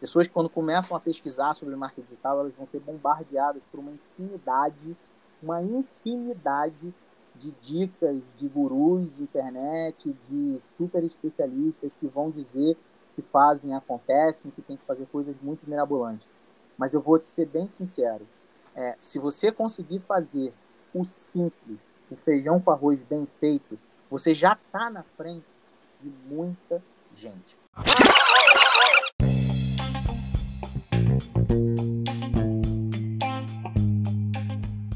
pessoas, quando começam a pesquisar sobre marketing digital, elas vão ser bombardeadas por uma infinidade, uma infinidade de dicas de gurus de internet, de super especialistas que vão dizer que fazem, acontecem, que tem que fazer coisas muito mirabolantes. Mas eu vou te ser bem sincero. É, se você conseguir fazer o simples, o feijão com arroz bem feito, você já está na frente de muita gente.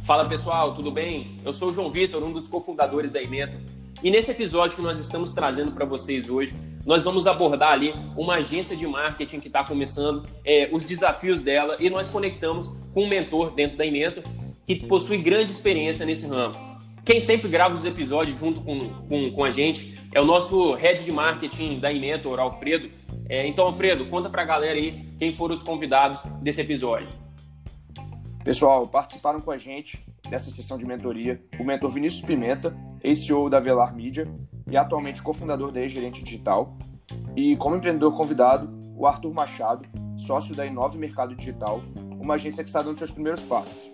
Fala pessoal, tudo bem? Eu sou o João Vitor, um dos cofundadores da Imento. E nesse episódio que nós estamos trazendo para vocês hoje, nós vamos abordar ali uma agência de marketing que está começando, é, os desafios dela e nós conectamos com um mentor dentro da Imento que possui grande experiência nesse ramo. Quem sempre grava os episódios junto com, com, com a gente é o nosso head de marketing da Inmentor, Alfredo. É, então, Alfredo, conta para a galera aí quem foram os convidados desse episódio. Pessoal, participaram com a gente dessa sessão de mentoria o mentor Vinícius Pimenta, ex-CEO da Velar Media e atualmente cofundador da E-Gerente Digital. E como empreendedor convidado, o Arthur Machado, sócio da Inove Mercado Digital, uma agência que está dando seus primeiros passos.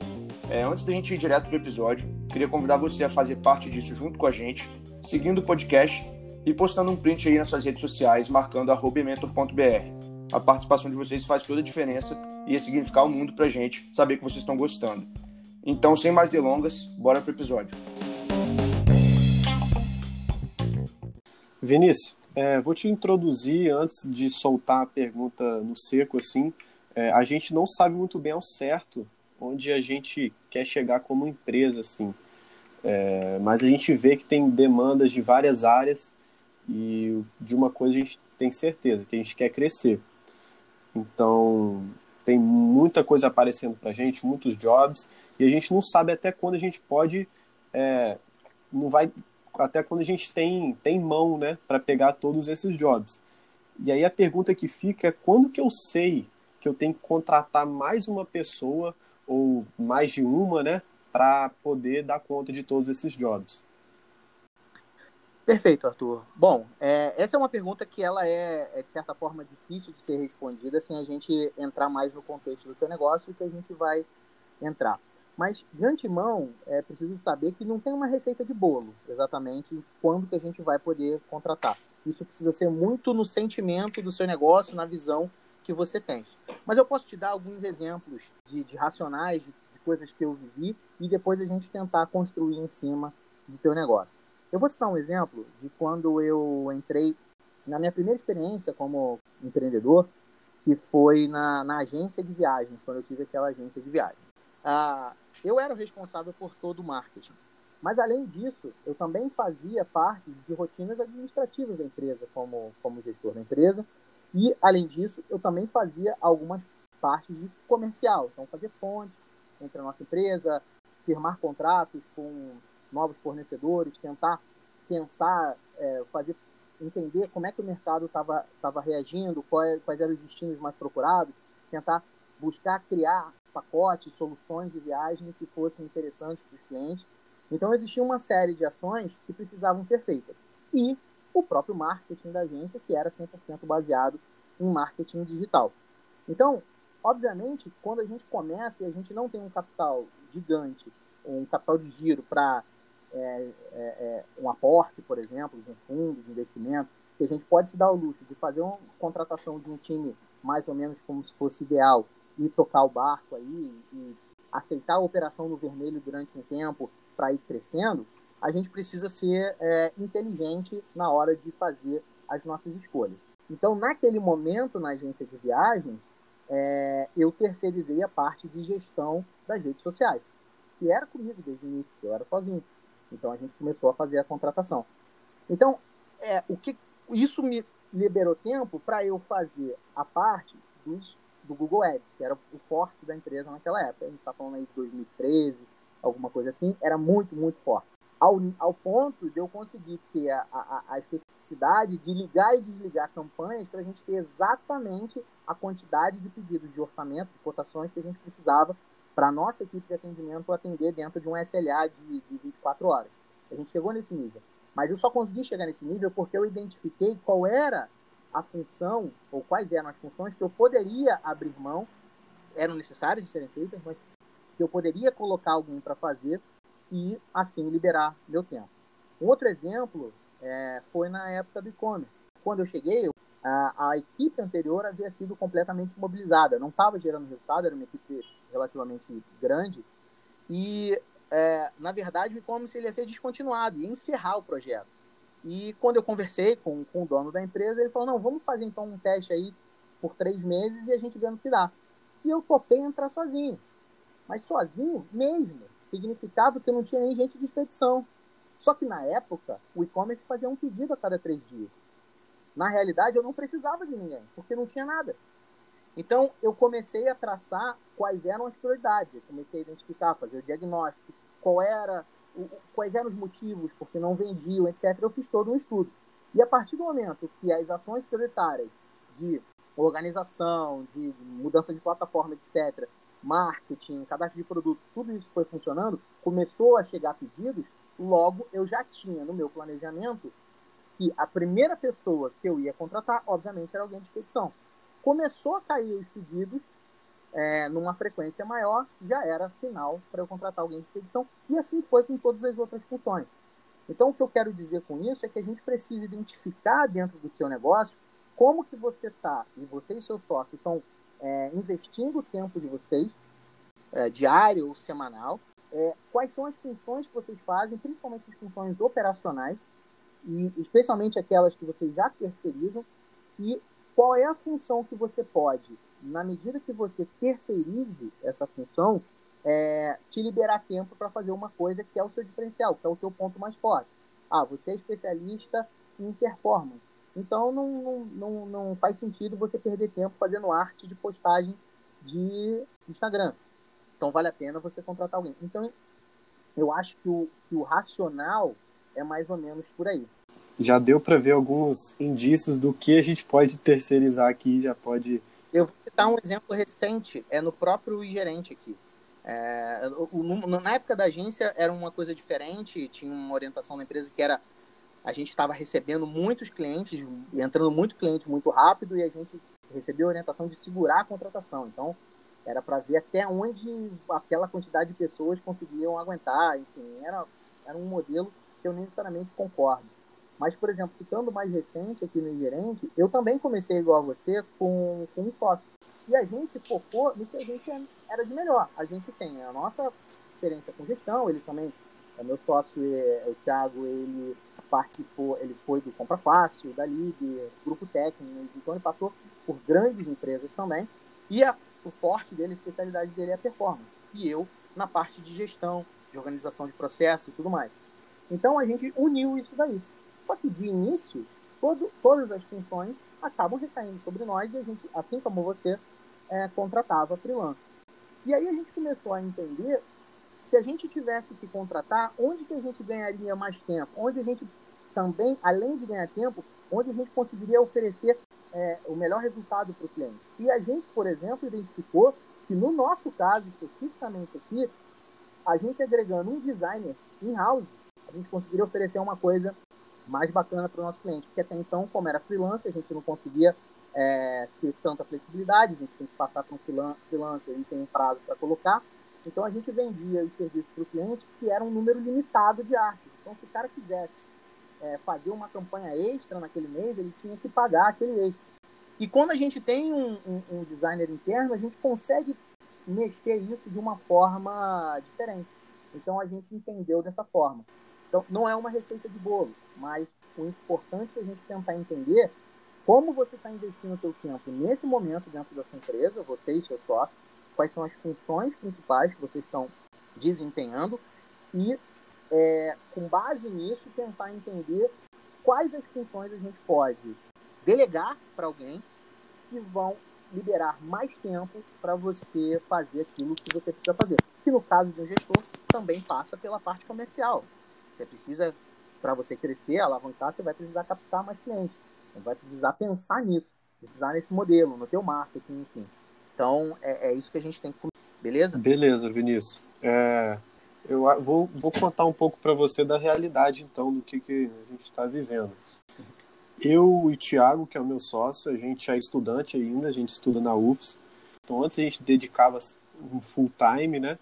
É, antes da gente ir direto para o episódio, queria convidar você a fazer parte disso junto com a gente, seguindo o podcast e postando um print aí nas suas redes sociais, marcando mentor.br. A participação de vocês faz toda a diferença e ia significar o mundo pra gente saber que vocês estão gostando. Então, sem mais delongas, bora pro episódio. Vinícius, é, vou te introduzir antes de soltar a pergunta no seco assim. É, a gente não sabe muito bem ao certo onde a gente quer chegar como empresa, assim. É, mas a gente vê que tem demandas de várias áreas e de uma coisa a gente tem certeza, que a gente quer crescer. Então, tem muita coisa aparecendo para a gente, muitos jobs, e a gente não sabe até quando a gente pode, é, não vai, até quando a gente tem, tem mão, né, para pegar todos esses jobs. E aí a pergunta que fica é quando que eu sei que eu tenho que contratar mais uma pessoa ou mais de uma, né, para poder dar conta de todos esses jobs? Perfeito, Arthur. Bom, é, essa é uma pergunta que ela é, é, de certa forma, difícil de ser respondida sem a gente entrar mais no contexto do teu negócio que a gente vai entrar. Mas, de antemão, é preciso saber que não tem uma receita de bolo, exatamente, quando que a gente vai poder contratar. Isso precisa ser muito no sentimento do seu negócio, na visão que você tem. Mas eu posso te dar alguns exemplos de, de racionais, de, de coisas que eu vivi, e depois a gente tentar construir em cima do teu negócio. Eu vou citar um exemplo de quando eu entrei na minha primeira experiência como empreendedor, que foi na, na agência de viagens, quando eu tive aquela agência de viagens. Ah, eu era o responsável por todo o marketing. Mas, além disso, eu também fazia parte de rotinas administrativas da empresa, como, como gestor da empresa. E, além disso, eu também fazia algumas partes de comercial. Então, fazer ponte entre a nossa empresa, firmar contratos com novos fornecedores, tentar pensar, é, fazer entender como é que o mercado estava reagindo, quais, é, quais eram os destinos mais procurados, tentar buscar criar pacotes, soluções de viagem que fossem interessantes para os clientes. Então, existia uma série de ações que precisavam ser feitas. E o próprio marketing da agência, que era 100% baseado em marketing digital. Então, obviamente, quando a gente começa e a gente não tem um capital gigante, um capital de giro para é, é, é, um aporte, por exemplo, de um fundo de investimento, que a gente pode se dar o luxo de fazer uma contratação de um time mais ou menos como se fosse ideal e tocar o barco aí e aceitar a operação no vermelho durante um tempo para ir crescendo, a gente precisa ser é, inteligente na hora de fazer as nossas escolhas. Então, naquele momento, na agência de viagem, é, eu terceirizei a parte de gestão das redes sociais, que era comigo desde o início, eu era sozinho. Então a gente começou a fazer a contratação. Então, é, o que isso me liberou tempo para eu fazer a parte dos, do Google Ads, que era o forte da empresa naquela época. A gente está falando aí de 2013, alguma coisa assim, era muito, muito forte. Ao, ao ponto de eu conseguir ter a, a, a especificidade de ligar e desligar campanhas para a gente ter exatamente a quantidade de pedidos de orçamento, de cotações que a gente precisava para a nossa equipe de atendimento atender dentro de um SLA de, de 24 horas. A gente chegou nesse nível. Mas eu só consegui chegar nesse nível porque eu identifiquei qual era a função, ou quais eram as funções que eu poderia abrir mão, eram necessárias de serem feitas, mas que eu poderia colocar alguém para fazer e assim liberar meu tempo. Um outro exemplo é, foi na época do e-commerce. Quando eu cheguei, a, a, equipe anterior havia sido completamente mobilizada, não estava gerando resultado, era uma equipe relativamente grande e, é, na verdade, o e-commerce ia ser descontinuado, ia encerrar o projeto. E quando eu conversei com, com o dono da empresa, ele falou: não, vamos fazer então um teste aí por três meses e a gente vê no que dá. E eu topei entrar sozinho. Mas sozinho mesmo. Significava que não tinha nem gente de expedição. Só que na época, o e-commerce fazia um pedido a cada três dias. Na realidade, eu não precisava de ninguém, porque não tinha nada. Então, eu comecei a traçar quais eram as prioridades. Eu comecei a identificar, fazer o diagnóstico, qual era quais eram os motivos porque não vendiam, etc. Eu fiz todo um estudo. E a partir do momento que as ações prioritárias de organização, de mudança de plataforma, etc., marketing, cadastro de produto, tudo isso foi funcionando, começou a chegar pedidos, logo eu já tinha no meu planejamento que a primeira pessoa que eu ia contratar, obviamente, era alguém de expedição. Começou a cair os pedidos, é, numa frequência maior, já era sinal para eu contratar alguém de expedição, e assim foi com todas as outras funções. Então, o que eu quero dizer com isso é que a gente precisa identificar dentro do seu negócio como que você está, e você e seu sócio estão é, investindo o tempo de vocês, é, diário ou semanal, é, quais são as funções que vocês fazem, principalmente as funções operacionais, e especialmente aquelas que vocês já terceirizam, e qual é a função que você pode na medida que você terceirize essa função, é, te liberar tempo para fazer uma coisa que é o seu diferencial, que é o seu ponto mais forte. Ah, você é especialista em performance. Então não, não, não, não faz sentido você perder tempo fazendo arte de postagem de Instagram. Então vale a pena você contratar alguém. Então eu acho que o, que o racional é mais ou menos por aí. Já deu para ver alguns indícios do que a gente pode terceirizar aqui, já pode eu vou citar um exemplo recente, é no próprio gerente aqui. É, na época da agência era uma coisa diferente, tinha uma orientação da empresa que era a gente estava recebendo muitos clientes, entrando muito cliente muito rápido e a gente recebeu a orientação de segurar a contratação. Então, era para ver até onde aquela quantidade de pessoas conseguiam aguentar. Enfim, era, era um modelo que eu necessariamente concordo. Mas, por exemplo, ficando mais recente aqui no gerente, eu também comecei igual a você com, com um sócio. E a gente focou no que a gente era de melhor. A gente tem a nossa experiência com gestão, ele também, é meu sócio, é, o Thiago, ele participou, ele foi do Compra Fácil, da Ligue, Grupo Técnico, então ele passou por grandes empresas também. E a, o forte dele, a especialidade dele é a performance. E eu na parte de gestão, de organização de processo e tudo mais. Então a gente uniu isso daí. Só que de início, todo, todas as funções acabam recaindo sobre nós e a gente, assim como você, é, contratava freelance. E aí a gente começou a entender se a gente tivesse que contratar, onde que a gente ganharia mais tempo? Onde a gente também, além de ganhar tempo, onde a gente conseguiria oferecer é, o melhor resultado para o cliente. E a gente, por exemplo, identificou que no nosso caso, especificamente aqui, a gente agregando um designer in-house, a gente conseguiria oferecer uma coisa mais bacana para o nosso cliente, porque até então, como era freelance, a gente não conseguia é, ter tanta flexibilidade, a gente tem que passar para um freelancer, ele tem um prazo para colocar, então a gente vendia os serviços para o cliente que era um número limitado de artes. Então, se o cara quisesse é, fazer uma campanha extra naquele mês, ele tinha que pagar aquele extra. E quando a gente tem um, um, um designer interno, a gente consegue mexer isso de uma forma diferente. Então a gente entendeu dessa forma. Então, não é uma receita de bolo, mas o importante é a gente tentar entender como você está investindo o seu tempo nesse momento dentro da sua empresa, você e seu sócio, quais são as funções principais que vocês estão desempenhando e, é, com base nisso, tentar entender quais as funções a gente pode delegar para alguém que vão liberar mais tempo para você fazer aquilo que você precisa fazer. Que no caso de um gestor também passa pela parte comercial. Você precisa, para você crescer, alavancar, você vai precisar captar mais clientes. Você vai precisar pensar nisso, precisar nesse modelo, no teu marketing, enfim. Então, é, é isso que a gente tem que Beleza? Beleza, Vinícius. É, eu vou, vou contar um pouco para você da realidade, então, do que, que a gente está vivendo. eu e o Thiago, que é o meu sócio, a gente é estudante ainda, a gente estuda na UFS. Então antes a gente dedicava um full time, né,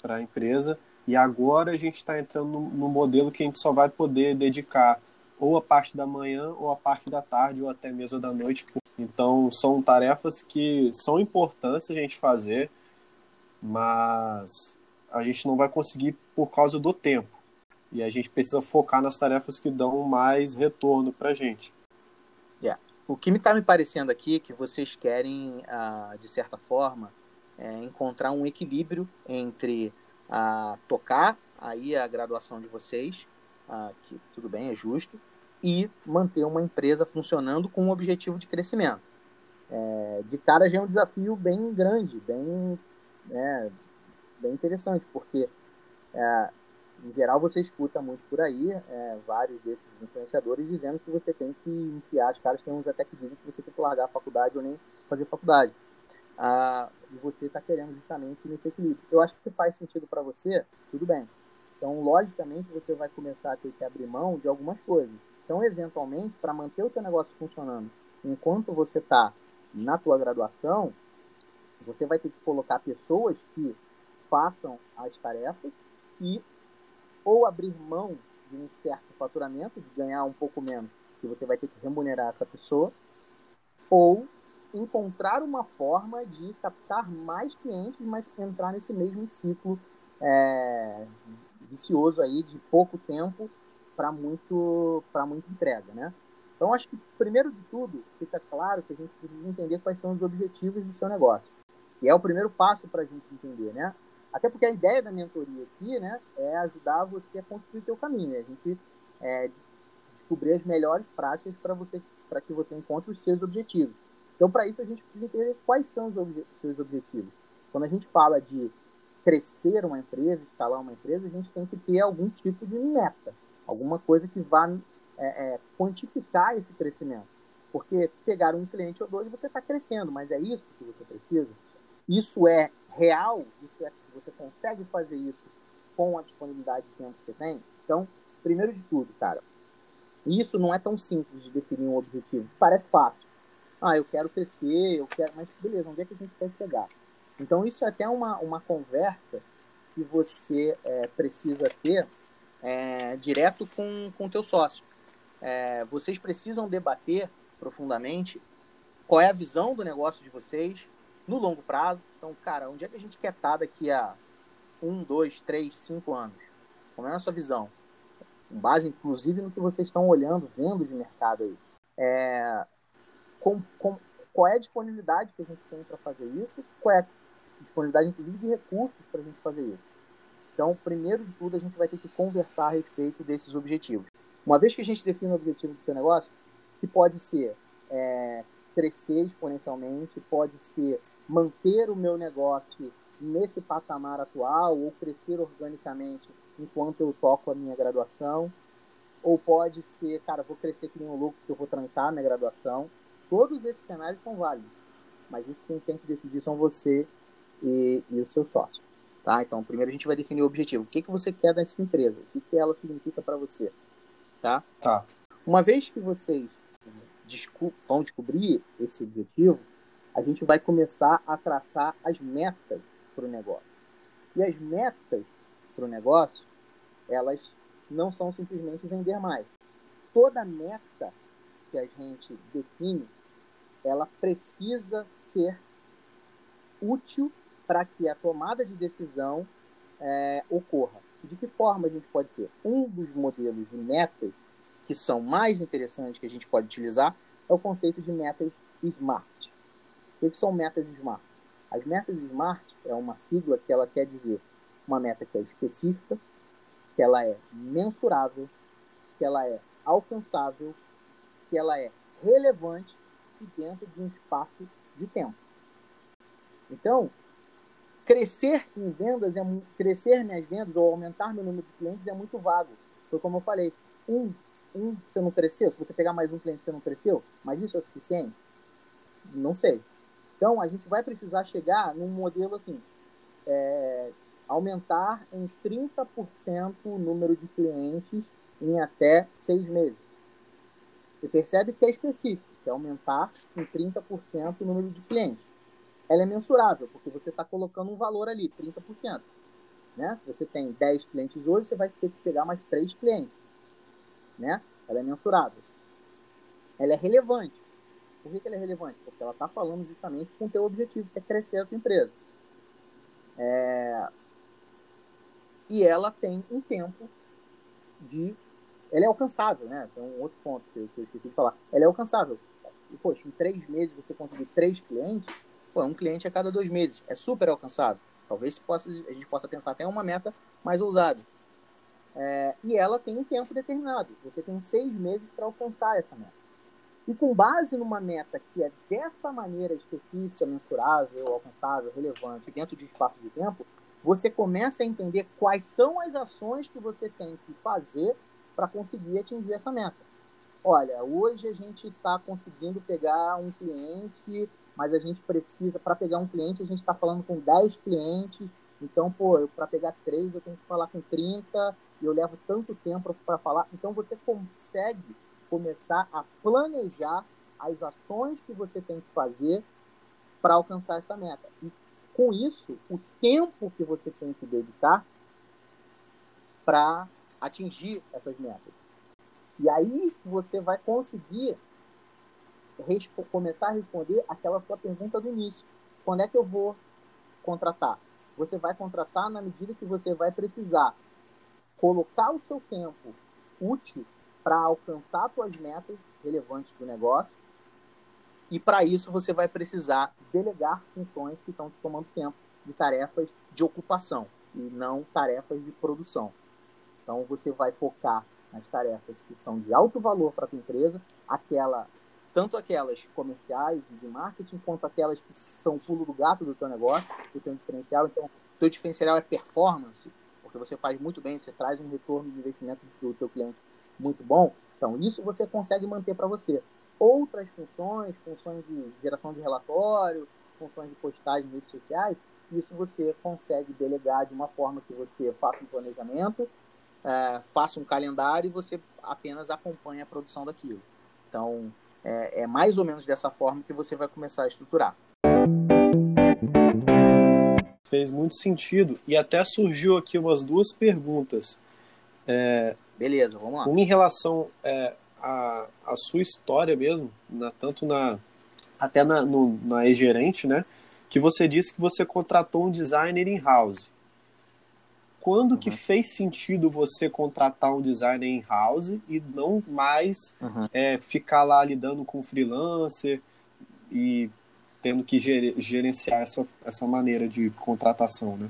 para a empresa, e agora a gente está entrando no, no, modelo que a gente só vai poder dedicar ou a parte da manhã, ou a parte da tarde, ou até mesmo da noite. Então são tarefas que são importantes a gente fazer, mas a gente não vai conseguir por causa do tempo. E a gente precisa focar nas tarefas que dão mais retorno para a gente. Yeah. O que me está me parecendo aqui é que vocês querem, uh, de certa forma, é, encontrar um equilíbrio entre uh, tocar aí a graduação de vocês, uh, que tudo bem, é justo, e manter uma empresa funcionando com um objetivo de crescimento. É, de cara já é um desafio bem grande, bem, é, bem interessante, porque é, em geral você escuta muito por aí é, vários desses influenciadores dizendo que você tem que enfiar as caras, tem uns até que dizem que você tem que largar a faculdade ou nem fazer faculdade. E você está querendo justamente nesse equilíbrio. Eu acho que se faz sentido para você, tudo bem. Então, logicamente, você vai começar a ter que abrir mão de algumas coisas. Então, eventualmente, para manter o teu negócio funcionando enquanto você está na tua graduação, você vai ter que colocar pessoas que façam as tarefas e ou abrir mão de um certo faturamento, de ganhar um pouco menos, que você vai ter que remunerar essa pessoa, ou encontrar uma forma de captar mais clientes, mas entrar nesse mesmo ciclo é, vicioso aí de pouco tempo para muito para muita entrega, né? Então acho que primeiro de tudo fica claro que a gente precisa entender quais são os objetivos do seu negócio. E é o primeiro passo para a gente entender, né? Até porque a ideia da mentoria aqui, né, é ajudar você a construir seu caminho. A gente é, descobrir as melhores práticas para você, para que você encontre os seus objetivos. Então, para isso, a gente precisa entender quais são os obje seus objetivos. Quando a gente fala de crescer uma empresa, escalar uma empresa, a gente tem que ter algum tipo de meta, alguma coisa que vá é, é, quantificar esse crescimento. Porque pegar um cliente ou dois, você está crescendo, mas é isso que você precisa? Isso é real? Isso é você consegue fazer isso com a disponibilidade de tempo que você tem? Então, primeiro de tudo, cara, isso não é tão simples de definir um objetivo. Parece fácil. Ah, eu quero crescer, eu quero. Mas beleza, onde é que a gente quer chegar? Então, isso é até uma, uma conversa que você é, precisa ter é, direto com o teu sócio. É, vocês precisam debater profundamente qual é a visão do negócio de vocês, no longo prazo. Então, cara, onde é que a gente quer estar daqui a um, dois, três, cinco anos? Como é a sua visão? Com base, inclusive, no que vocês estão olhando, vendo de mercado aí. É, com, com, qual é a disponibilidade que a gente tem para fazer isso? Qual é a disponibilidade, inclusive, de recursos para a gente fazer isso? Então, primeiro de tudo, a gente vai ter que conversar a respeito desses objetivos. Uma vez que a gente define o objetivo do seu negócio, que pode ser é, crescer exponencialmente, pode ser manter o meu negócio nesse patamar atual ou crescer organicamente enquanto eu toco a minha graduação. Ou pode ser, cara, vou crescer que nem um louco porque eu vou trancar minha graduação. Todos esses cenários são válidos. Mas isso quem tem que decidir são você e, e o seu sócio. Tá? Então, primeiro a gente vai definir o objetivo. O que, que você quer da sua empresa? O que, que ela significa para você? Tá? Tá. Uma vez que vocês desco vão descobrir esse objetivo, a gente vai começar a traçar as metas para o negócio. E as metas para o negócio, elas não são simplesmente vender mais. Toda meta que a gente define, ela precisa ser útil para que a tomada de decisão é, ocorra. De que forma a gente pode ser? Um dos modelos de metas que são mais interessantes que a gente pode utilizar é o conceito de metas SMART. O que são metas SMART? As metas SMART é uma sigla que ela quer dizer uma meta que é específica, que ela é mensurável, que ela é alcançável, que ela é relevante e dentro de um espaço de tempo. Então, crescer em vendas é crescer minhas vendas ou aumentar meu número de clientes é muito vago. Foi como eu falei, um, um você não cresceu, se você pegar mais um cliente você não cresceu, mas isso é suficiente? Não sei. Então, a gente vai precisar chegar num modelo assim, é, aumentar em 30% o número de clientes em até seis meses. Você percebe que é específico, que é aumentar em 30% o número de clientes. Ela é mensurável, porque você está colocando um valor ali, 30%. Né? Se você tem 10 clientes hoje, você vai ter que pegar mais 3 clientes. Né? Ela é mensurável. Ela é relevante. Por que, que ela é relevante? Porque ela está falando justamente com o teu objetivo, que é crescer a tua empresa. É... E ela tem um tempo de... Ela é alcançável, né? Tem um outro ponto que eu, que eu esqueci de falar. Ela é alcançável. E, poxa, em três meses você conseguir três clientes, pô, um cliente a cada dois meses. É super alcançável. Talvez possa, a gente possa pensar até uma meta mais ousada. É, e ela tem um tempo determinado. Você tem seis meses para alcançar essa meta. E com base numa meta que é dessa maneira específica, mensurável, alcançável, relevante, dentro de espaço de tempo, você começa a entender quais são as ações que você tem que fazer para conseguir atingir essa meta. Olha, hoje a gente está conseguindo pegar um cliente mas a gente precisa, para pegar um cliente, a gente está falando com 10 clientes, então, pô, para pegar três eu tenho que falar com 30 e eu levo tanto tempo para falar. Então, você consegue começar a planejar as ações que você tem que fazer para alcançar essa meta. E com isso, o tempo que você tem que dedicar para atingir essas metas. E aí você vai conseguir começar a responder aquela sua pergunta do início. Quando é que eu vou contratar? Você vai contratar na medida que você vai precisar colocar o seu tempo útil para alcançar suas metas relevantes do negócio. E para isso você vai precisar delegar funções que estão te tomando tempo de tarefas de ocupação e não tarefas de produção. Então você vai focar nas tarefas que são de alto valor para a tua empresa, aquela tanto aquelas comerciais e de marketing, quanto aquelas que são o pulo do gato do teu negócio, do teu diferencial. Então, o teu diferencial é performance, porque você faz muito bem, você traz um retorno de investimento do teu cliente muito bom. Então, isso você consegue manter para você. Outras funções, funções de geração de relatório, funções de postagem em redes sociais, isso você consegue delegar de uma forma que você faça um planejamento, é, faça um calendário e você apenas acompanha a produção daquilo. Então, é, é mais ou menos dessa forma que você vai começar a estruturar. Fez muito sentido. E até surgiu aqui umas duas perguntas. É, Beleza, vamos lá. Uma em relação é, à, à sua história mesmo, na, tanto na até na, no, na e-gerente, né? Que você disse que você contratou um designer in-house. Quando uhum. que fez sentido você contratar um designer in-house e não mais uhum. é, ficar lá lidando com freelancer e tendo que gerenciar essa, essa maneira de contratação, né?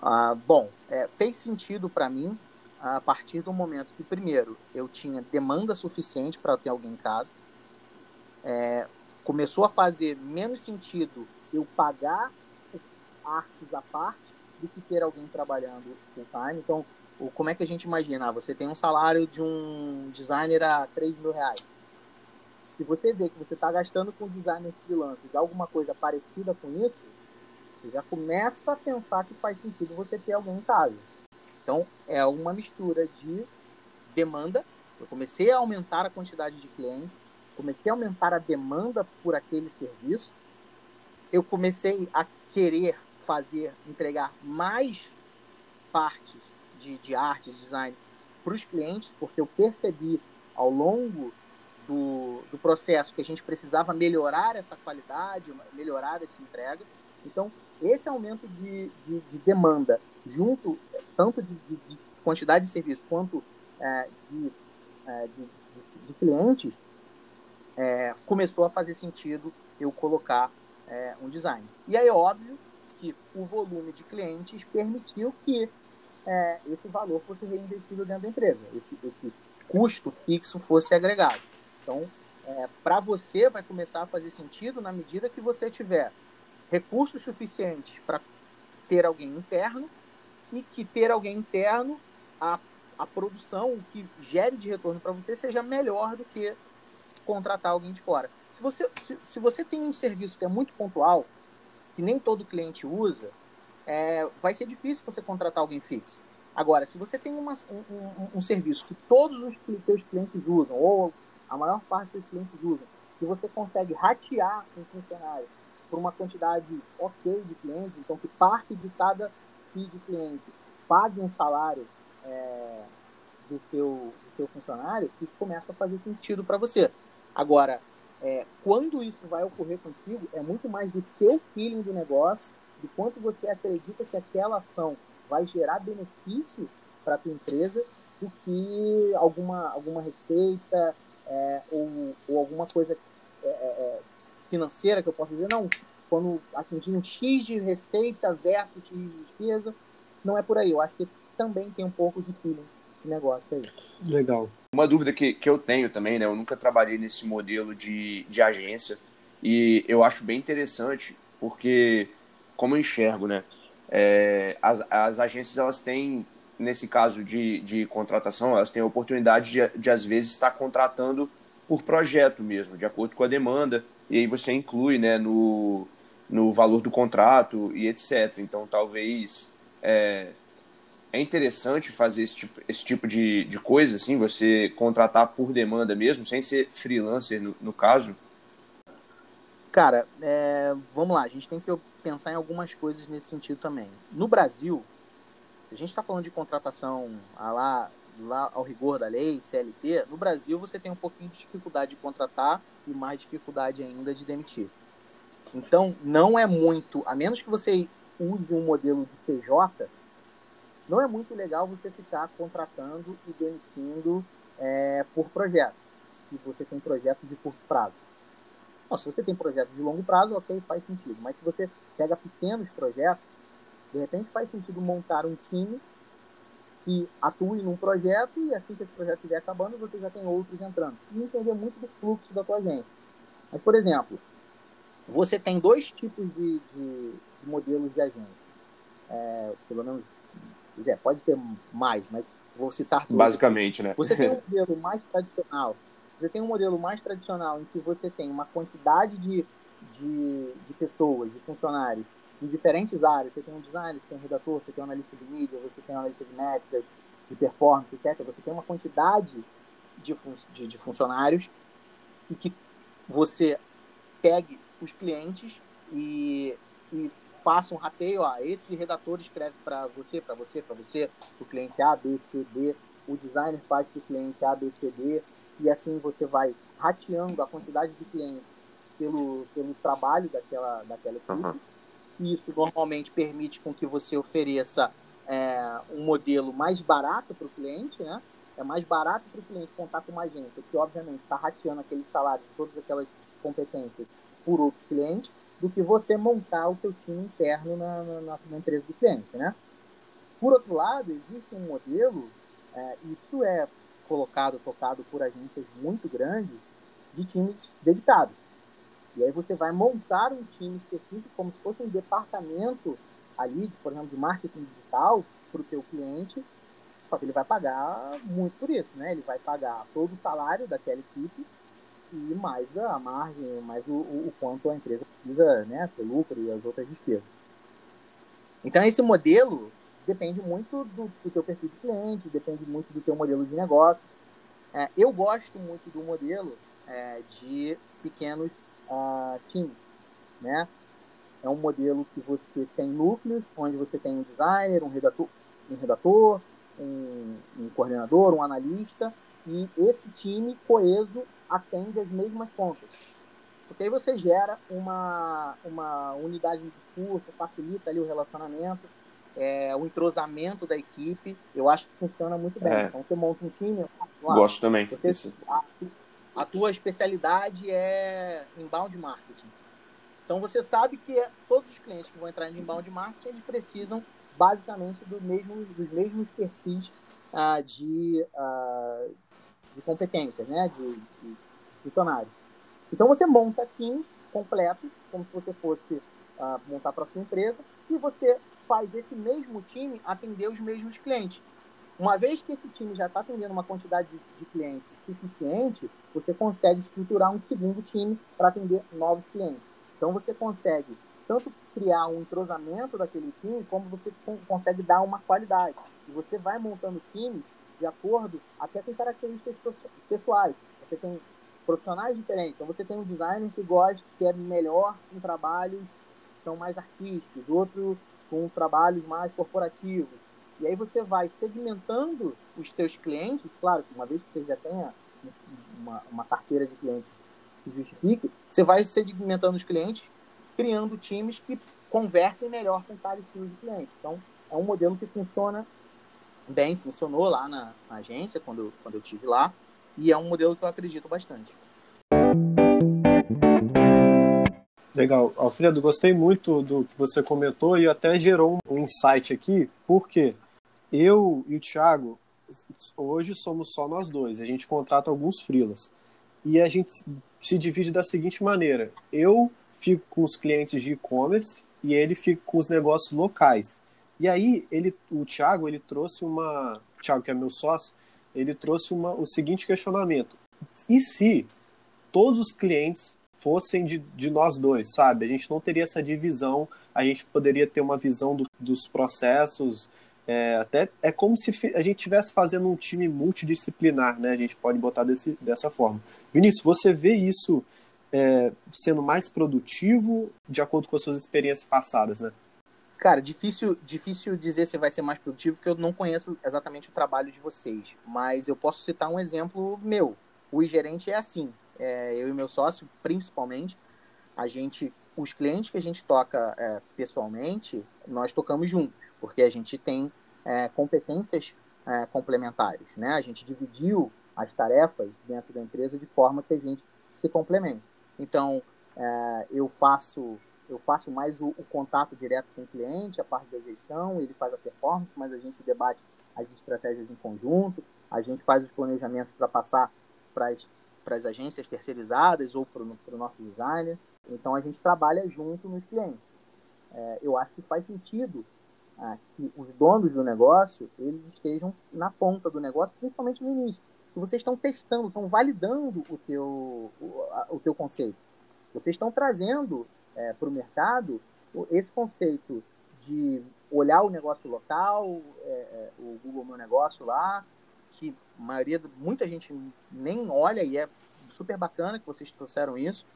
Ah, bom, é, fez sentido para mim a partir do momento que, primeiro, eu tinha demanda suficiente para ter alguém em casa. É, começou a fazer menos sentido eu pagar artes à parte do que ter alguém trabalhando full time. Então, o, como é que a gente imagina? Ah, você tem um salário de um designer a 3 mil reais. Se você vê que você está gastando com designer freelance de alguma coisa parecida com isso, você já começa a pensar que faz sentido você ter alguém em casa. Então, é uma mistura de demanda. Eu comecei a aumentar a quantidade de clientes, comecei a aumentar a demanda por aquele serviço. Eu comecei a querer fazer, entregar mais partes de, de arte, de design para os clientes, porque eu percebi ao longo do, do processo que a gente precisava melhorar essa qualidade, melhorar essa entrega. Então, esse aumento de, de, de demanda, junto tanto de, de, quantidade de serviço quanto é, de, é, de, clientes, é, começou a fazer sentido eu colocar é, um design. E aí, óbvio, que o volume de clientes permitiu que é, esse valor fosse reinvestido dentro da empresa, esse, esse custo fixo fosse agregado. Então, é, para você vai começar a fazer sentido na medida que você tiver recursos suficientes para ter alguém interno e que ter alguém interno, a, a produção, o que gere de retorno para você, seja melhor do que contratar alguém de fora. Se você, se, se você tem um serviço que é muito pontual, que nem todo cliente usa, é, vai ser difícil você contratar alguém fixo. Agora, se você tem uma, um, um, um, serviço que todos os seus clientes usam, ou a maior parte dos clientes usam, que você consegue ratear um funcionário por uma quantidade ok de clientes, então que parte de cada FII de cliente pague um salário é, do, seu, do seu funcionário, isso começa a fazer sentido para você. Agora, é, quando isso vai ocorrer contigo, é muito mais do teu feeling do negócio, de quanto você acredita que aquela ação vai gerar benefício para a tua empresa, do que alguma, alguma receita é, ou, ou alguma coisa é, é, é financeira que eu posso dizer, não, quando atingir um X de receita versus X de despesa, não é por aí. Eu acho que também tem um pouco de feeling de negócio aí. Legal. Uma dúvida que, que eu tenho também, né? Eu nunca trabalhei nesse modelo de, de agência e eu acho bem interessante porque, como eu enxergo, né? É, as, as agências, elas têm, nesse caso de, de contratação, elas têm a oportunidade de, de, às vezes, estar contratando por projeto mesmo, de acordo com a demanda, e aí você inclui, né, no, no valor do contrato e etc. Então, talvez é, é interessante fazer esse tipo, esse tipo de, de coisa, assim, você contratar por demanda mesmo, sem ser freelancer no, no caso? Cara, é, vamos lá, a gente tem que pensar em algumas coisas nesse sentido também. No Brasil, a gente está falando de contratação lá, lá ao rigor da lei, CLT, no Brasil você tem um pouquinho de dificuldade de contratar e mais dificuldade ainda de demitir. Então, não é muito, a menos que você use um modelo de PJ, não é muito legal você ficar contratando e demitindo é, por projeto, se você tem projetos de curto prazo. Se você tem projetos de longo prazo, ok, faz sentido. Mas se você pega pequenos projetos, de repente faz sentido montar um time que atue num projeto e assim que esse projeto estiver acabando, você já tem outros entrando. E entender muito do fluxo da tua agência. Mas, por exemplo, você tem dois tipos de, de, de modelos de agência. É, pelo menos é, pode ter mais, mas vou citar todos. Basicamente, né? Você tem um modelo mais tradicional. Você tem um modelo mais tradicional em que você tem uma quantidade de, de, de pessoas, de funcionários em diferentes áreas. Você tem um designer, você tem um redator, você tem um analista de mídia, você tem um analista de métricas, de performance, etc. Você tem uma quantidade de, fun de, de funcionários e que você pegue os clientes e, e faça um rateio, ó, esse redator escreve para você, para você, para você, o cliente A, B, C, D, o designer faz para o cliente A, B, C, D, e assim você vai rateando a quantidade de clientes pelo, pelo trabalho daquela, daquela equipe. Uhum. Isso normalmente permite com que você ofereça é, um modelo mais barato para o cliente, né? É mais barato para o cliente contar com uma agência que, obviamente, está rateando aquele salário, todas aquelas competências por outros clientes, do que você montar o seu time interno na, na, na empresa do cliente, né? Por outro lado, existe um modelo, é, isso é colocado, tocado por agências muito grandes, de times dedicados. E aí você vai montar um time específico, como se fosse um departamento ali, por exemplo, de marketing digital para o teu cliente, só que ele vai pagar muito por isso, né? Ele vai pagar todo o salário daquela equipe e mais a margem, mais o, o, quanto a empresa precisa né, ter lucro e as outras despesas. Então, esse modelo depende muito do, do teu perfil de cliente, depende muito do teu modelo de negócio. É, eu gosto muito do modelo é, de pequenos uh, times, né? É um modelo que você tem núcleos, onde você tem um designer, um redator, um, redator, um, um coordenador, um analista, e esse time coeso atende as mesmas contas. Porque aí você gera uma, uma unidade de discurso, facilita ali o relacionamento, é, o entrosamento da equipe. Eu acho que funciona muito bem. É. Então você monta um time. Lá, Gosto também. Você, a, a tua especialidade é inbound marketing. Então você sabe que todos os clientes que vão entrar em inbound marketing eles precisam basicamente do mesmo, dos mesmos perfis uh, de, uh, de competências, né? de, de funcionários. Então você monta time completo, como se você fosse uh, montar para sua empresa, e você faz esse mesmo time atender os mesmos clientes. Uma vez que esse time já está atendendo uma quantidade de, de clientes suficiente, você consegue estruturar um segundo time para atender novos clientes. Então você consegue tanto criar um entrosamento daquele time, como você consegue dar uma qualidade. E você vai montando times de acordo até com características pessoais. Você tem profissionais diferentes. Então você tem um designer que gosta, que é melhor com trabalhos que são mais artísticos, outro com trabalhos mais corporativos. E aí você vai segmentando os teus clientes, claro uma vez que você já tenha uma, uma carteira de clientes que justifique, você vai segmentando os clientes, criando times que conversem melhor com cada estilo de cliente. Então, é um modelo que funciona bem, funcionou lá na, na agência, quando, quando eu tive lá, e é um modelo que eu acredito bastante. Legal. Alfredo, gostei muito do que você comentou e até gerou um insight aqui, porque eu e o Thiago, hoje somos só nós dois, a gente contrata alguns freelas. E a gente se divide da seguinte maneira: eu fico com os clientes de e-commerce e ele fica com os negócios locais. E aí, ele, o Thiago, ele trouxe uma. O Thiago, que é meu sócio, ele trouxe uma, o seguinte questionamento: e se todos os clientes fossem de, de nós dois, sabe? A gente não teria essa divisão, a gente poderia ter uma visão do, dos processos. É, até é como se a gente estivesse fazendo um time multidisciplinar, né? A gente pode botar desse, dessa forma. Vinícius, você vê isso é, sendo mais produtivo de acordo com as suas experiências passadas, né? Cara, difícil, difícil dizer se vai ser mais produtivo, porque eu não conheço exatamente o trabalho de vocês. Mas eu posso citar um exemplo meu. O gerente é assim. É, eu e meu sócio, principalmente, a gente, os clientes que a gente toca é, pessoalmente, nós tocamos juntos, porque a gente tem é, competências é, complementares, né? A gente dividiu as tarefas dentro da empresa de forma que a gente se complemente. Então, é, eu faço eu faço mais o, o, contato direto com o cliente, a parte da gestão, ele faz a performance, mas a gente debate as estratégias em conjunto, a gente faz os planejamentos para passar para as agências terceirizadas ou para o nosso designer. Então, a gente trabalha junto nos clientes. É, eu acho que faz sentido é, que os donos do negócio eles estejam na ponta do negócio, principalmente no início. Que vocês estão testando, estão validando o teu, o, a, o teu conceito. Vocês estão trazendo é, para o mercado esse conceito de olhar o negócio local, é, é, o Google Meu Negócio lá, que maioria, muita gente nem olha e é super bacana que vocês trouxeram isso.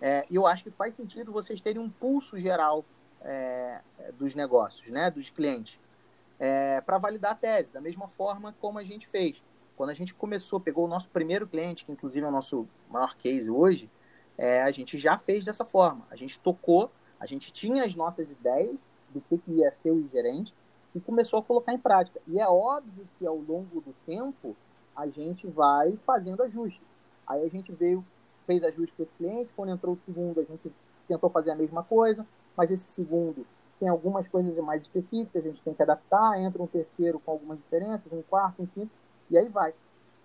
É, eu acho que faz sentido vocês terem um pulso geral é, dos negócios, né, dos clientes, é, para validar a tese, da mesma forma como a gente fez. Quando a gente começou, pegou o nosso primeiro cliente, que inclusive é o nosso maior case hoje, é, a gente já fez dessa forma. A gente tocou, a gente tinha as nossas ideias do que, que ia ser o gerente e começou a colocar em prática. E é óbvio que ao longo do tempo a gente vai fazendo ajustes. Aí a gente veio, fez ajustes com esse cliente, quando entrou o segundo a gente tentou fazer a mesma coisa, mas esse segundo tem algumas coisas mais específicas, a gente tem que adaptar, entra um terceiro com algumas diferenças, um quarto, um quinto, e aí vai.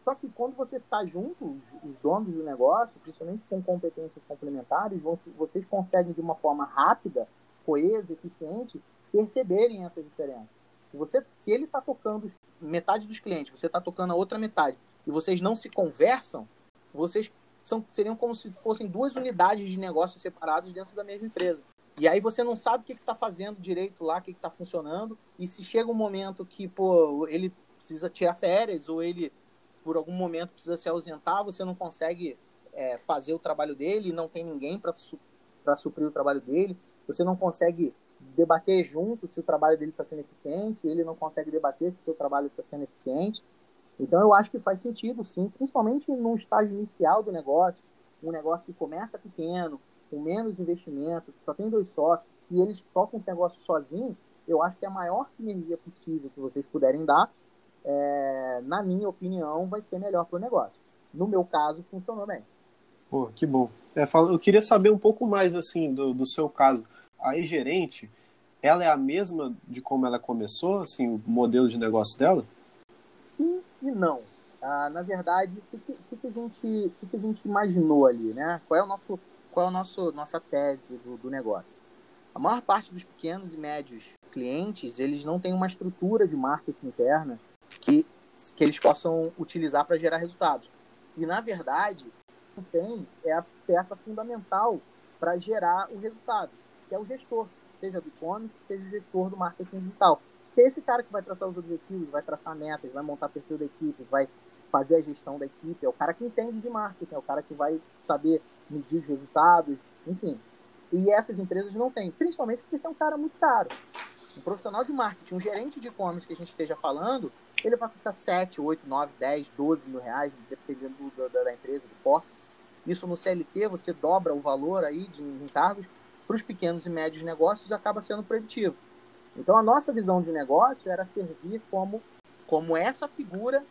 Só que quando você está junto, os donos do negócio, principalmente com competências complementares, vocês conseguem de uma forma rápida, coesa, eficiente, perceberem essa diferença. Se, você, se ele está tocando metade dos clientes, você está tocando a outra metade, e vocês não se conversam, vocês são, seriam como se fossem duas unidades de negócio separadas dentro da mesma empresa. E aí você não sabe o que está fazendo direito lá, o que está funcionando, e se chega um momento que, pô, ele precisa tirar férias, ou ele por algum momento precisa se ausentar, você não consegue é, fazer o trabalho dele, não tem ninguém para su suprir o trabalho dele, você não consegue debater junto se o trabalho dele está sendo eficiente, ele não consegue debater se o seu trabalho está sendo eficiente. Então eu acho que faz sentido, sim, principalmente num estágio inicial do negócio, um negócio que começa pequeno, com menos investimento, só tem dois sócios, e eles tocam o negócio sozinho, eu acho que é a maior sinergia possível que vocês puderem dar é, na minha opinião, vai ser melhor para o negócio. No meu caso, funcionou bem. Pô, que bom. É, eu queria saber um pouco mais assim do, do seu caso. A gerente, ela é a mesma de como ela começou, assim, o modelo de negócio dela? Sim e não. Ah, na verdade, o que, que, que, a gente, que, que a gente imaginou ali, né? Qual é o nosso, qual é o nosso, nossa tese do, do negócio? A maior parte dos pequenos e médios clientes, eles não têm uma estrutura de marketing interna que, que eles possam utilizar para gerar resultados. E, na verdade, o tem é a peça fundamental para gerar o resultado, que é o gestor, seja do e-commerce, seja o gestor do marketing digital. Que é esse cara que vai traçar os objetivos, vai traçar metas, vai montar perfil da equipe, vai fazer a gestão da equipe, é o cara que entende de marketing, é o cara que vai saber medir os resultados, enfim. E essas empresas não têm, principalmente porque você é um cara muito caro. Um profissional de marketing, um gerente de e-commerce que a gente esteja falando, ele vai custar 7, 8, 9, 10, 12 mil reais, dependendo do, da, da, empresa, do porte. Isso no CLT, você dobra o valor aí de encargos, para os pequenos e médios negócios acaba sendo preditivo. Então a nossa visão de negócio era servir como, como essa figura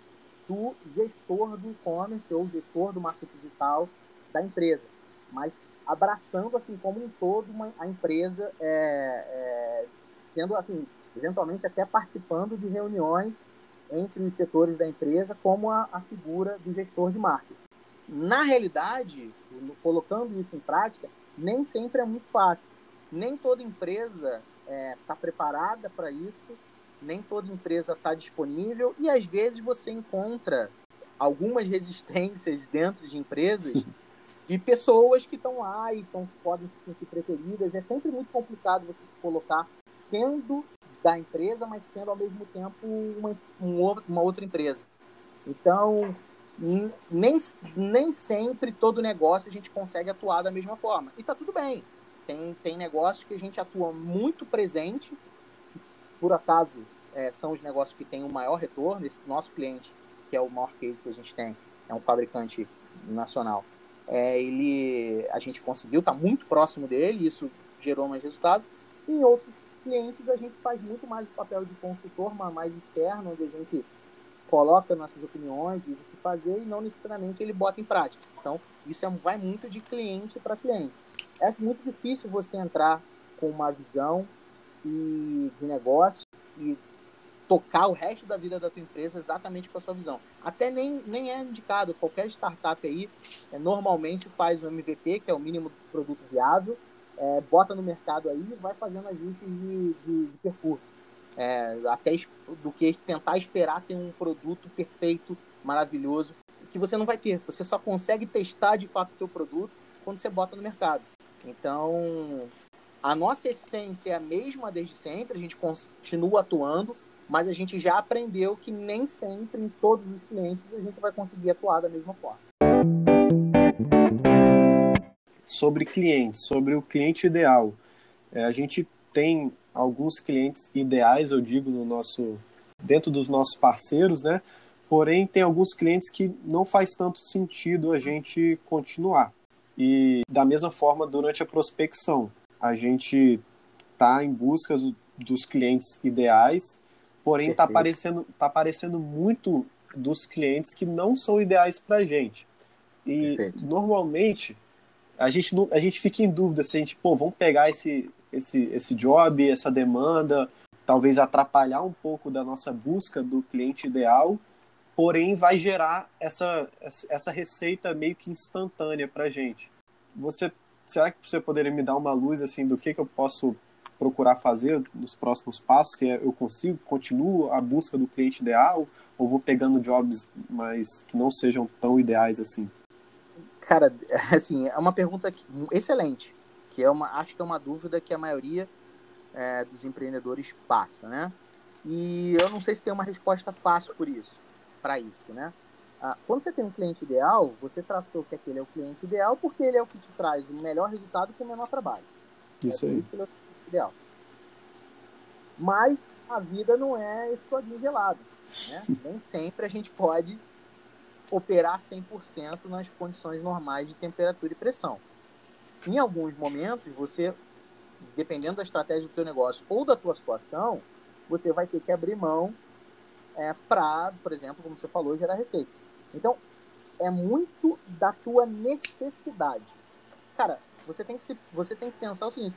do gestor do e-commerce ou gestor do marketing digital da empresa, mas abraçando assim como um todo uma, a empresa é, é, sendo assim eventualmente até participando de reuniões entre os setores da empresa como a, a figura do gestor de marketing. Na realidade, colocando isso em prática, nem sempre é muito fácil. Nem toda empresa está é, tá preparada para isso, nem toda empresa está disponível e às vezes você encontra algumas resistências dentro de empresas de pessoas que estão lá e tão, podem se sentir preteridas. É sempre muito complicado você se colocar sendo da empresa, mas sendo ao mesmo tempo uma, uma outra empresa. Então, nem, nem sempre todo negócio a gente consegue atuar da mesma forma. E tá tudo bem. Tem, tem negócios que a gente atua muito presente, por acaso é, são os negócios que têm o maior retorno. Esse nosso cliente, que é o maior case que a gente tem, é um fabricante nacional. É, ele, a gente conseguiu tá muito próximo dele, isso gerou mais resultado. E outros clientes a gente faz muito mais o papel de consultor, mas mais externo, onde a gente coloca nossas opiniões, diz o que fazer e não necessariamente ele bota em prática. Então, isso é, vai muito de cliente para cliente. É muito difícil você entrar com uma visão e de negócio e tocar o resto da vida da tua empresa exatamente com a sua visão. Até nem, nem é indicado. Qualquer startup aí é, normalmente faz o MVP, que é o mínimo produto viável, é, bota no mercado aí e vai fazendo ajustes de, de, de percurso é, até do que tentar esperar ter um produto perfeito, maravilhoso, que você não vai ter. Você só consegue testar de fato o teu produto quando você bota no mercado. Então, a nossa essência é a mesma desde sempre, a gente continua atuando, mas a gente já aprendeu que nem sempre em todos os clientes a gente vai conseguir atuar da mesma forma. Sobre clientes, sobre o cliente ideal. É, a gente tem alguns clientes ideais, eu digo, no nosso dentro dos nossos parceiros, né? Porém, tem alguns clientes que não faz tanto sentido a gente continuar. E da mesma forma, durante a prospecção, a gente está em busca do, dos clientes ideais, porém está aparecendo, tá aparecendo muito dos clientes que não são ideais para a gente. E Perfeito. normalmente a gente, não, a gente fica em dúvida se a gente, pô, vamos pegar esse, esse, esse job, essa demanda, talvez atrapalhar um pouco da nossa busca do cliente ideal, porém vai gerar essa, essa receita meio que instantânea para a gente. Você, será que você poderia me dar uma luz assim do que, que eu posso procurar fazer nos próximos passos? Se eu consigo, continuo a busca do cliente ideal ou vou pegando jobs mais que não sejam tão ideais assim? Cara, assim, é uma pergunta excelente que é uma, acho que é uma dúvida que a maioria é, dos empreendedores passa, né? E eu não sei se tem uma resposta fácil por isso, para isso, né? Ah, quando você tem um cliente ideal, você traçou que aquele é o cliente ideal porque ele é o que te traz o melhor resultado com o menor trabalho. Isso é aí. Isso que ele é o cliente ideal. Mas a vida não é esse gelado, né? Nem sempre a gente pode operar 100% nas condições normais de temperatura e pressão em alguns momentos, você, dependendo da estratégia do teu negócio ou da tua situação, você vai ter que abrir mão é, para, por exemplo, como você falou, gerar receita. Então, é muito da tua necessidade. Cara, você tem que, se, você tem que pensar o seguinte: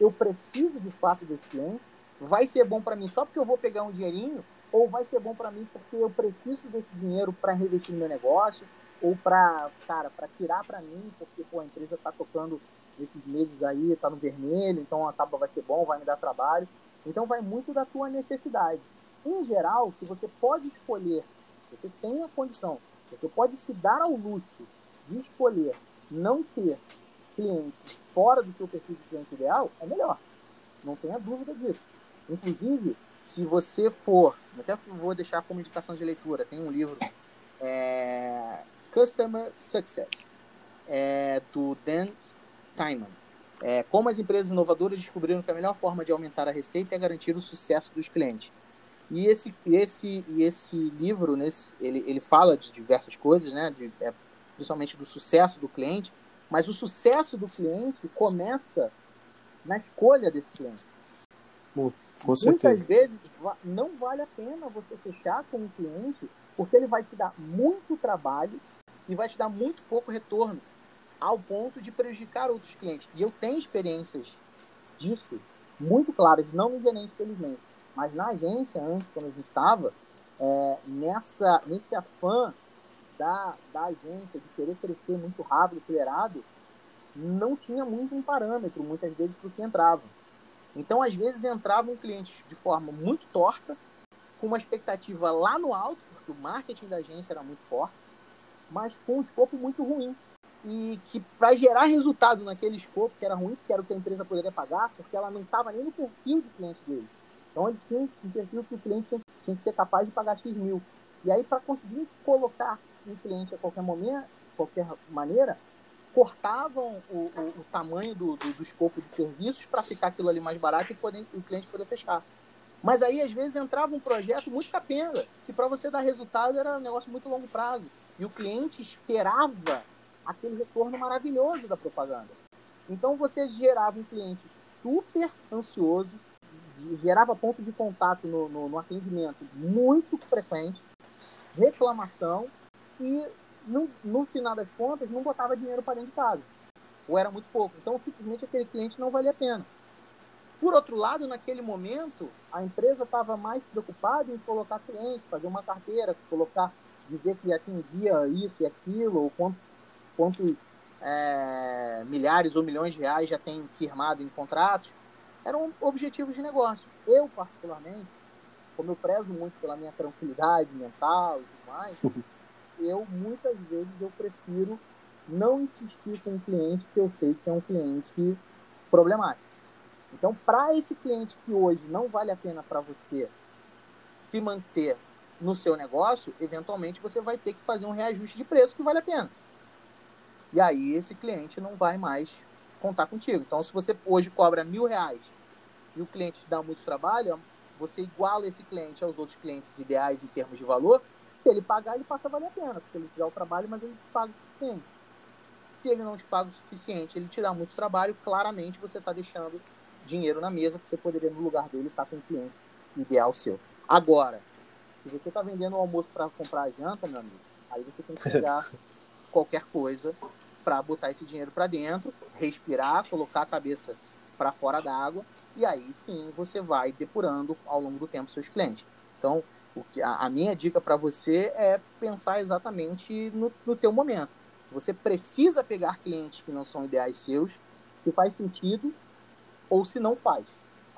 eu preciso de fato desse cliente, vai ser bom para mim só porque eu vou pegar um dinheirinho, ou vai ser bom para mim porque eu preciso desse dinheiro para reinvestir no meu negócio, ou para, cara, para tirar para mim, porque pô, a empresa está tocando esses meses aí, está no vermelho, então a tábua vai ser bom, vai me dar trabalho. Então vai muito da tua necessidade. Em geral, se você pode escolher, você tem a condição, você pode se dar ao luxo de escolher não ter clientes fora do seu perfil de cliente ideal, é melhor. Não tenha dúvida disso. Inclusive, se você for, até vou deixar como indicação de leitura, tem um livro é Customer Success, é, do Dan Steinman. É, como as empresas inovadoras descobriram que a melhor forma de aumentar a receita é garantir o sucesso dos clientes. E esse, esse, e esse livro, nesse, ele, ele fala de diversas coisas, né? De, é, principalmente do sucesso do cliente, mas o sucesso do cliente começa na escolha desse cliente. Com certeza. Muitas vezes não vale a pena você fechar com um cliente porque ele vai te dar muito trabalho e vai te dar muito pouco retorno ao ponto de prejudicar outros clientes. E eu tenho experiências disso muito claras, não no gerente, felizmente, mas na agência, antes, quando a gente estava, é, nessa, nesse afã da, da agência de querer crescer muito rápido, acelerado, não tinha muito um parâmetro, muitas vezes, para o que entrava. Então, às vezes, entravam clientes de forma muito torta, com uma expectativa lá no alto, porque o marketing da agência era muito forte, mas com um escopo muito ruim e que para gerar resultado naquele escopo, que era ruim, que era o que a empresa poderia pagar, porque ela não estava nem no perfil de cliente dele. Então ele tinha um perfil que o cliente tinha, tinha que ser capaz de pagar X mil. E aí, para conseguir colocar um cliente a qualquer momento, qualquer maneira, cortavam o, o, o tamanho do, do, do, escopo de serviços para ficar aquilo ali mais barato e poder, o cliente poder fechar. Mas aí, às vezes, entrava um projeto muito capenga, que para você dar resultado era um negócio muito longo prazo. E o cliente esperava aquele retorno maravilhoso da propaganda. Então você gerava um cliente super ansioso, gerava ponto de contato no, no, no atendimento muito frequente, reclamação e no, no, final das contas não botava dinheiro para dentro de casa. Ou era muito pouco. Então simplesmente aquele cliente não valia a pena. Por outro lado, naquele momento, a empresa estava mais preocupada em colocar clientes, fazer uma carteira, colocar, dizer que atendia isso e aquilo, ou quanto quantos é, milhares ou milhões de reais já tem firmado em contratos, eram objetivos de negócio. Eu, particularmente, como eu prezo muito pela minha tranquilidade mental e tudo mais, eu, muitas vezes, eu prefiro não insistir com um cliente que eu sei que é um cliente problemático. Então, para esse cliente que hoje não vale a pena para você se manter no seu negócio, eventualmente você vai ter que fazer um reajuste de preço que vale a pena. E aí esse cliente não vai mais contar contigo. Então, se você hoje cobra mil reais e o cliente te dá muito trabalho, você iguala esse cliente aos outros clientes ideais em termos de valor. Se ele pagar, ele passa a valer a pena, porque ele te dá o trabalho, mas ele te paga o suficiente. Se ele não te paga o suficiente, ele te dá muito trabalho, claramente você está deixando dinheiro na mesa que você poderia, no lugar dele, estar tá com um cliente ideal seu. Agora, se você está vendendo o almoço para comprar a janta, meu amigo, aí você tem que pegar qualquer coisa para botar esse dinheiro para dentro, respirar, colocar a cabeça para fora d'água e aí sim você vai depurando ao longo do tempo seus clientes. Então, o que, a, a minha dica para você é pensar exatamente no, no teu momento. Você precisa pegar clientes que não são ideais seus, se faz sentido ou se não faz.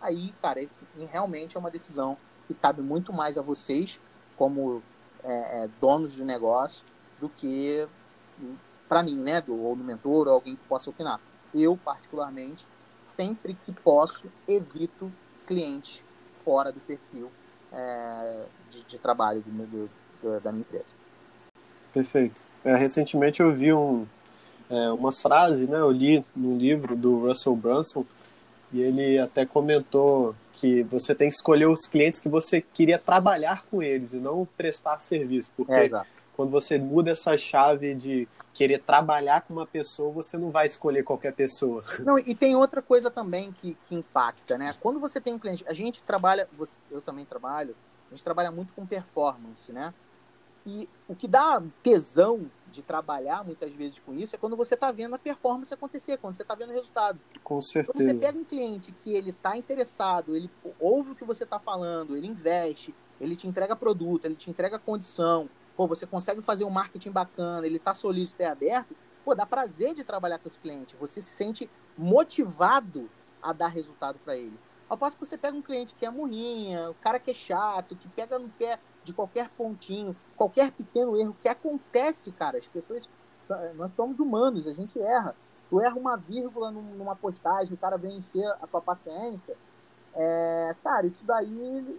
Aí, cara, esse realmente é uma decisão que cabe muito mais a vocês como é, é, donos de negócio do que para mim, né, do, ou do mentor, ou alguém que possa opinar. Eu, particularmente, sempre que posso, evito clientes fora do perfil é, de, de, trabalho do, do, da minha empresa. Perfeito. É, recentemente eu vi um, é, uma frase, né, eu li no livro do Russell Brunson, e ele até comentou que você tem que escolher os clientes que você queria trabalhar com eles e não prestar serviço, porque é, quando você muda essa chave de querer trabalhar com uma pessoa, você não vai escolher qualquer pessoa. Não, e tem outra coisa também que, que impacta, né? Quando você tem um cliente, a gente trabalha, eu também trabalho, a gente trabalha muito com performance, né? E o que dá tesão de trabalhar muitas vezes com isso é quando você está vendo a performance acontecer, quando você está vendo o resultado. Com certeza. Quando você pega um cliente que ele está interessado, ele ouve o que você está falando, ele investe, ele te entrega produto, ele te entrega condição, pô, você consegue fazer um marketing bacana, ele está solícito e aberto, pô, dá prazer de trabalhar com esse cliente. Você se sente motivado a dar resultado para ele. Ao passo que você pega um cliente que é murrinha, o cara que é chato, que pega no pé de qualquer pontinho, qualquer pequeno erro que acontece, cara. As pessoas, nós somos humanos, a gente erra. Tu erra uma vírgula numa postagem, o cara vem encher a tua paciência. É, cara, isso daí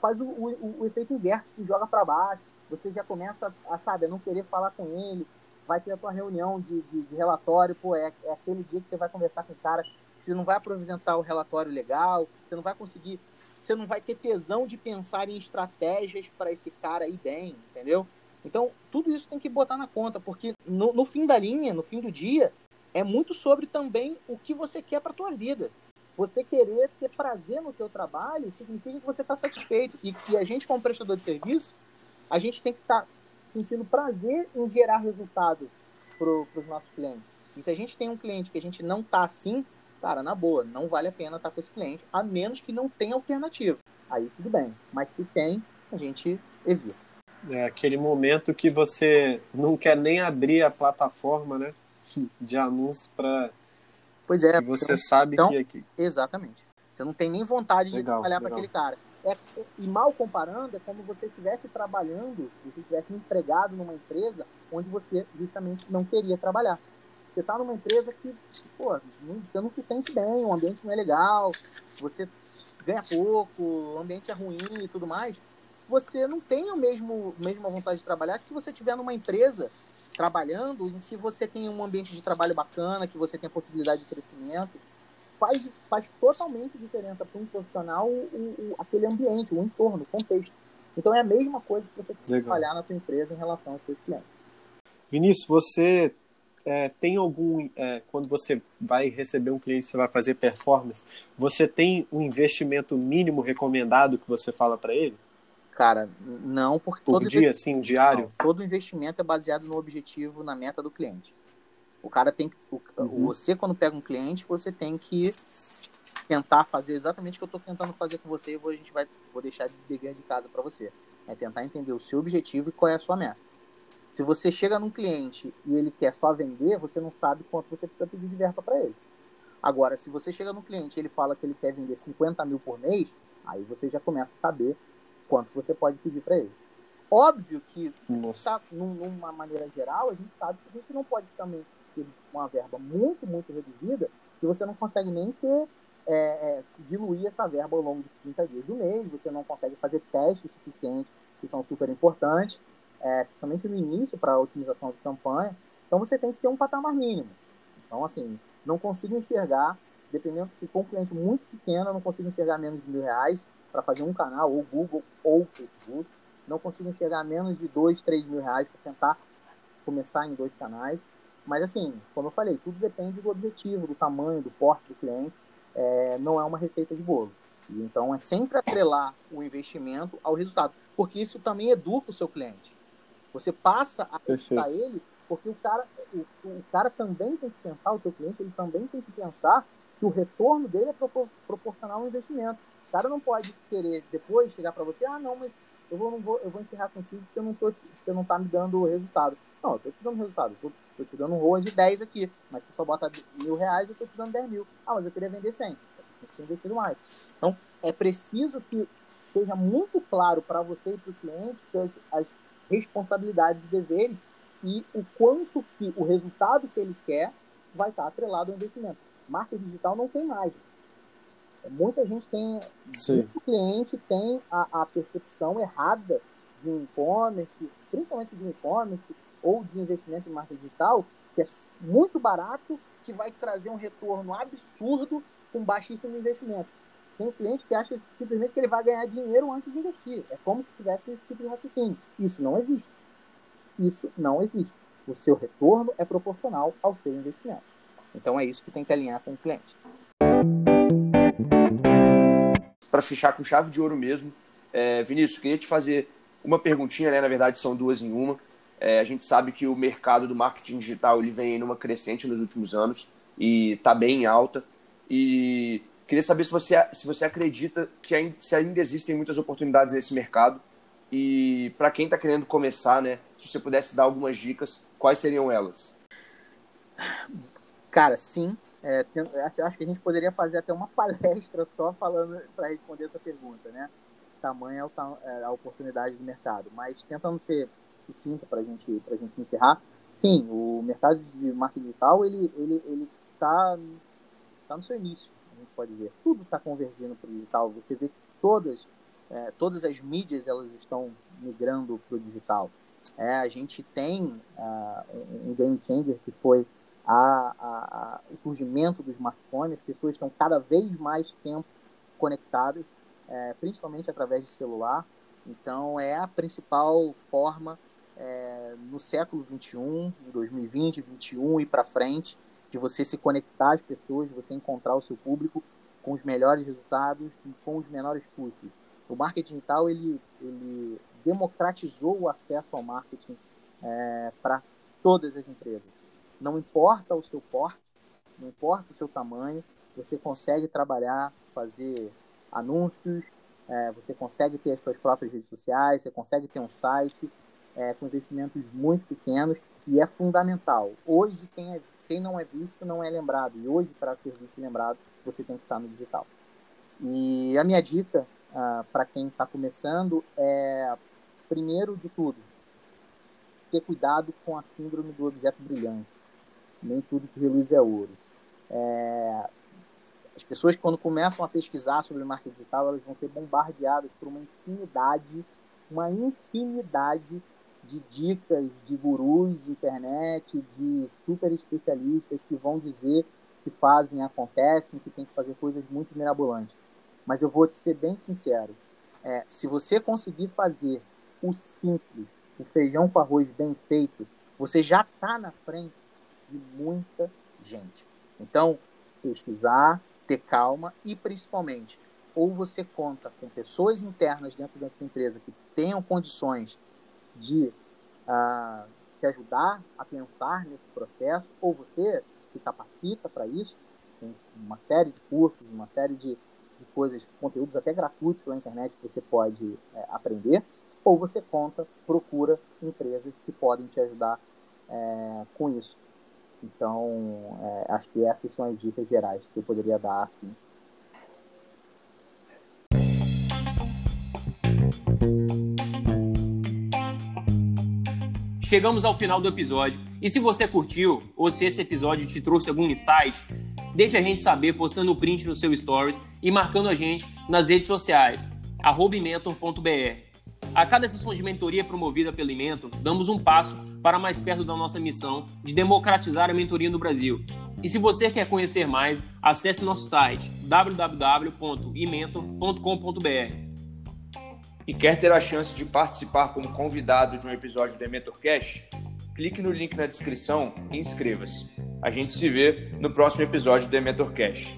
faz o, o, o efeito inverso, que joga para baixo você já começa a, sabe, a não querer falar com ele, vai ter a tua reunião de, de, de relatório, pô, é, é, aquele dia que você vai conversar com o cara, você não vai apresentar o relatório legal, você não vai conseguir, você não vai ter tesão de pensar em estratégias para esse cara ir bem, entendeu? Então, tudo isso tem que botar na conta, porque no, no fim da linha, no fim do dia, é muito sobre também o que você quer para tua vida. Você querer ter prazer no teu trabalho significa que você está satisfeito e que a gente, como prestador de serviço, a gente tem que estar tá sentindo prazer em gerar resultado para os nossos clientes. E se a gente tem um cliente que a gente não está assim, cara, na boa, não vale a pena estar tá com esse cliente, a menos que não tenha alternativa. Aí tudo bem. Mas se tem, a gente evita. É aquele momento que você não quer nem abrir a plataforma, né? De anúncios para. Pois é. Que você então, sabe então, que. Aqui... Exatamente. Você não tem nem vontade legal, de trabalhar para aquele cara. É, e mal comparando, é como você estivesse trabalhando, você estivesse empregado numa empresa onde você justamente não queria trabalhar. Você está numa empresa que, pô, você não se sente bem, o ambiente não é legal, você ganha pouco, o ambiente é ruim e tudo mais. Você não tem a mesmo, mesma vontade de trabalhar que se você estiver numa empresa trabalhando em que você tem um ambiente de trabalho bacana, que você tem possibilidade de crescimento, faz, faz totalmente diferença para um profissional o, o, aquele ambiente, o entorno, o contexto. Então é a mesma coisa que você tem que trabalhar na sua empresa em relação aos seus clientes. Vinícius, você é, tem algum. É, quando você vai receber um cliente, você vai fazer performance, você tem um investimento mínimo recomendado que você fala para ele? Cara, não, porque Por todo dia, assim, um diário? Não, todo investimento é baseado no objetivo, na meta do cliente. O cara tem que. O, uhum. Você, quando pega um cliente, você tem que tentar fazer exatamente o que eu estou tentando fazer com você e a gente vai vou deixar de dever de casa para você. É tentar entender o seu objetivo e qual é a sua meta. Se você chega num cliente e ele quer só vender, você não sabe quanto você precisa pedir de verba para ele. Agora, se você chega num cliente e ele fala que ele quer vender 50 mil por mês, aí você já começa a saber quanto você pode pedir para ele. Óbvio que, tá, numa maneira geral, a gente sabe que a gente não pode também ter uma verba muito, muito reduzida, que você não consegue nem ter, é, é, diluir essa verba ao longo dos 30 dias do mês, você não consegue fazer testes suficientes, que são super importantes, é, principalmente no início para a otimização de campanha. Então você tem que ter um patamar mínimo. Então, assim, não consigo enxergar, dependendo, se for um cliente muito pequeno, eu não consigo enxergar menos de mil reais para fazer um canal, ou Google, ou Facebook. Não consigo enxergar menos de dois, três mil reais para tentar começar em dois canais. Mas, assim, como eu falei, tudo depende do objetivo, do tamanho, do porte do cliente. É, não é uma receita de bolo. Então, é sempre atrelar o investimento ao resultado, porque isso também educa o seu cliente. Você passa a educar ele, porque o cara, o, o, cara também tem que pensar, o seu cliente, ele também tem que pensar que o retorno dele é propor, proporcional ao investimento. O cara não pode querer depois chegar para você, ah, não, mas eu vou, não vou, eu vou encerrar contigo porque eu não tô, você não está me dando o resultado. Não, eu estou te dando resultado. Estou tô te dando um ROA de 10 aqui, mas você só bota mil reais, eu estou te dando 10 mil. Ah, mas eu queria vender 100. Tem que investir mais. Então, é preciso que seja muito claro para você e para o cliente as, as responsabilidades e deveres e o quanto que o resultado que ele quer vai estar atrelado ao investimento. Marketing digital não tem mais. Muita gente tem, Sim. muito cliente tem a, a percepção errada de um e-commerce, principalmente de um e-commerce, ou de investimento em marketing digital, que é muito barato, que vai trazer um retorno absurdo com baixíssimo investimento. Tem cliente que acha simplesmente que ele vai ganhar dinheiro antes de investir. É como se tivesse esse tipo de raciocínio. Isso não existe. Isso não existe. O seu retorno é proporcional ao seu investimento. Então é isso que tem que alinhar com o cliente. Para fechar com chave de ouro mesmo, é, Vinícius, queria te fazer uma perguntinha, né? Na verdade, são duas em uma. É, a gente sabe que o mercado do marketing digital ele vem numa crescente nos últimos anos e está bem em alta. E queria saber se você, se você acredita que ainda, se ainda existem muitas oportunidades nesse mercado. E para quem está querendo começar, né, se você pudesse dar algumas dicas, quais seriam elas? Cara, sim. É, acho que a gente poderia fazer até uma palestra só falando para responder essa pergunta, né? Tamanho é, é a oportunidade do mercado. Mas tentando ser sucinta para gente, a gente encerrar, sim, o mercado de marketing digital ele ele ele está tá no seu início, a gente pode ver. Tudo está convergindo para o digital. Você vê que todas é, todas as mídias elas estão migrando para o digital. É, a gente tem uh, um game changer que foi a, a, a, o surgimento do smartphone. As pessoas estão cada vez mais tempo conectadas, é, principalmente através de celular. Então, é a principal forma é, no século 21, em 2020, 2021 e para frente, de você se conectar às pessoas, de você encontrar o seu público com os melhores resultados e com os menores custos. O marketing digital ele, ele democratizou o acesso ao marketing é, para todas as empresas. Não importa o seu porte, não importa o seu tamanho, você consegue trabalhar, fazer anúncios, é, você consegue ter as suas próprias redes sociais, você consegue ter um site é, com investimentos muito pequenos e é fundamental. Hoje, quem, é, quem não é visto não é lembrado. E hoje, para ser visto e lembrado, você tem que estar no digital. E a minha dica uh, para quem está começando é, primeiro de tudo, ter cuidado com a síndrome do objeto brilhante. Nem tudo que reluz é ouro. É, as pessoas, quando começam a pesquisar sobre marketing digital, elas vão ser bombardeadas por uma infinidade, uma infinidade de dicas de gurus de internet, de super especialistas que vão dizer que fazem, acontecem, que tem que fazer coisas muito mirabolantes. Mas eu vou te ser bem sincero. É, se você conseguir fazer o simples, o feijão com arroz bem feito, você já está na frente de muita gente. Então, pesquisar, ter calma e principalmente, ou você conta com pessoas internas dentro da sua empresa que tenham condições de uh, te ajudar a pensar nesse processo, ou você se capacita para isso, tem uma série de cursos, uma série de, de coisas, conteúdos até gratuitos na internet que você pode é, aprender, ou você conta, procura empresas que podem te ajudar é, com isso. Então, é, acho que essas são as dicas gerais que eu poderia dar assim. Chegamos ao final do episódio. E se você curtiu, ou se esse episódio te trouxe algum insight, deixe a gente saber postando o print no seu stories e marcando a gente nas redes sociais, mentor.br. A cada sessão de mentoria promovida pelo Mentor, damos um passo para mais perto da nossa missão de democratizar a mentoria no Brasil. E se você quer conhecer mais, acesse nosso site www.imentor.com.br. E quer ter a chance de participar como convidado de um episódio do Mentor Cash? Clique no link na descrição e inscreva-se. A gente se vê no próximo episódio do Mentor Cash.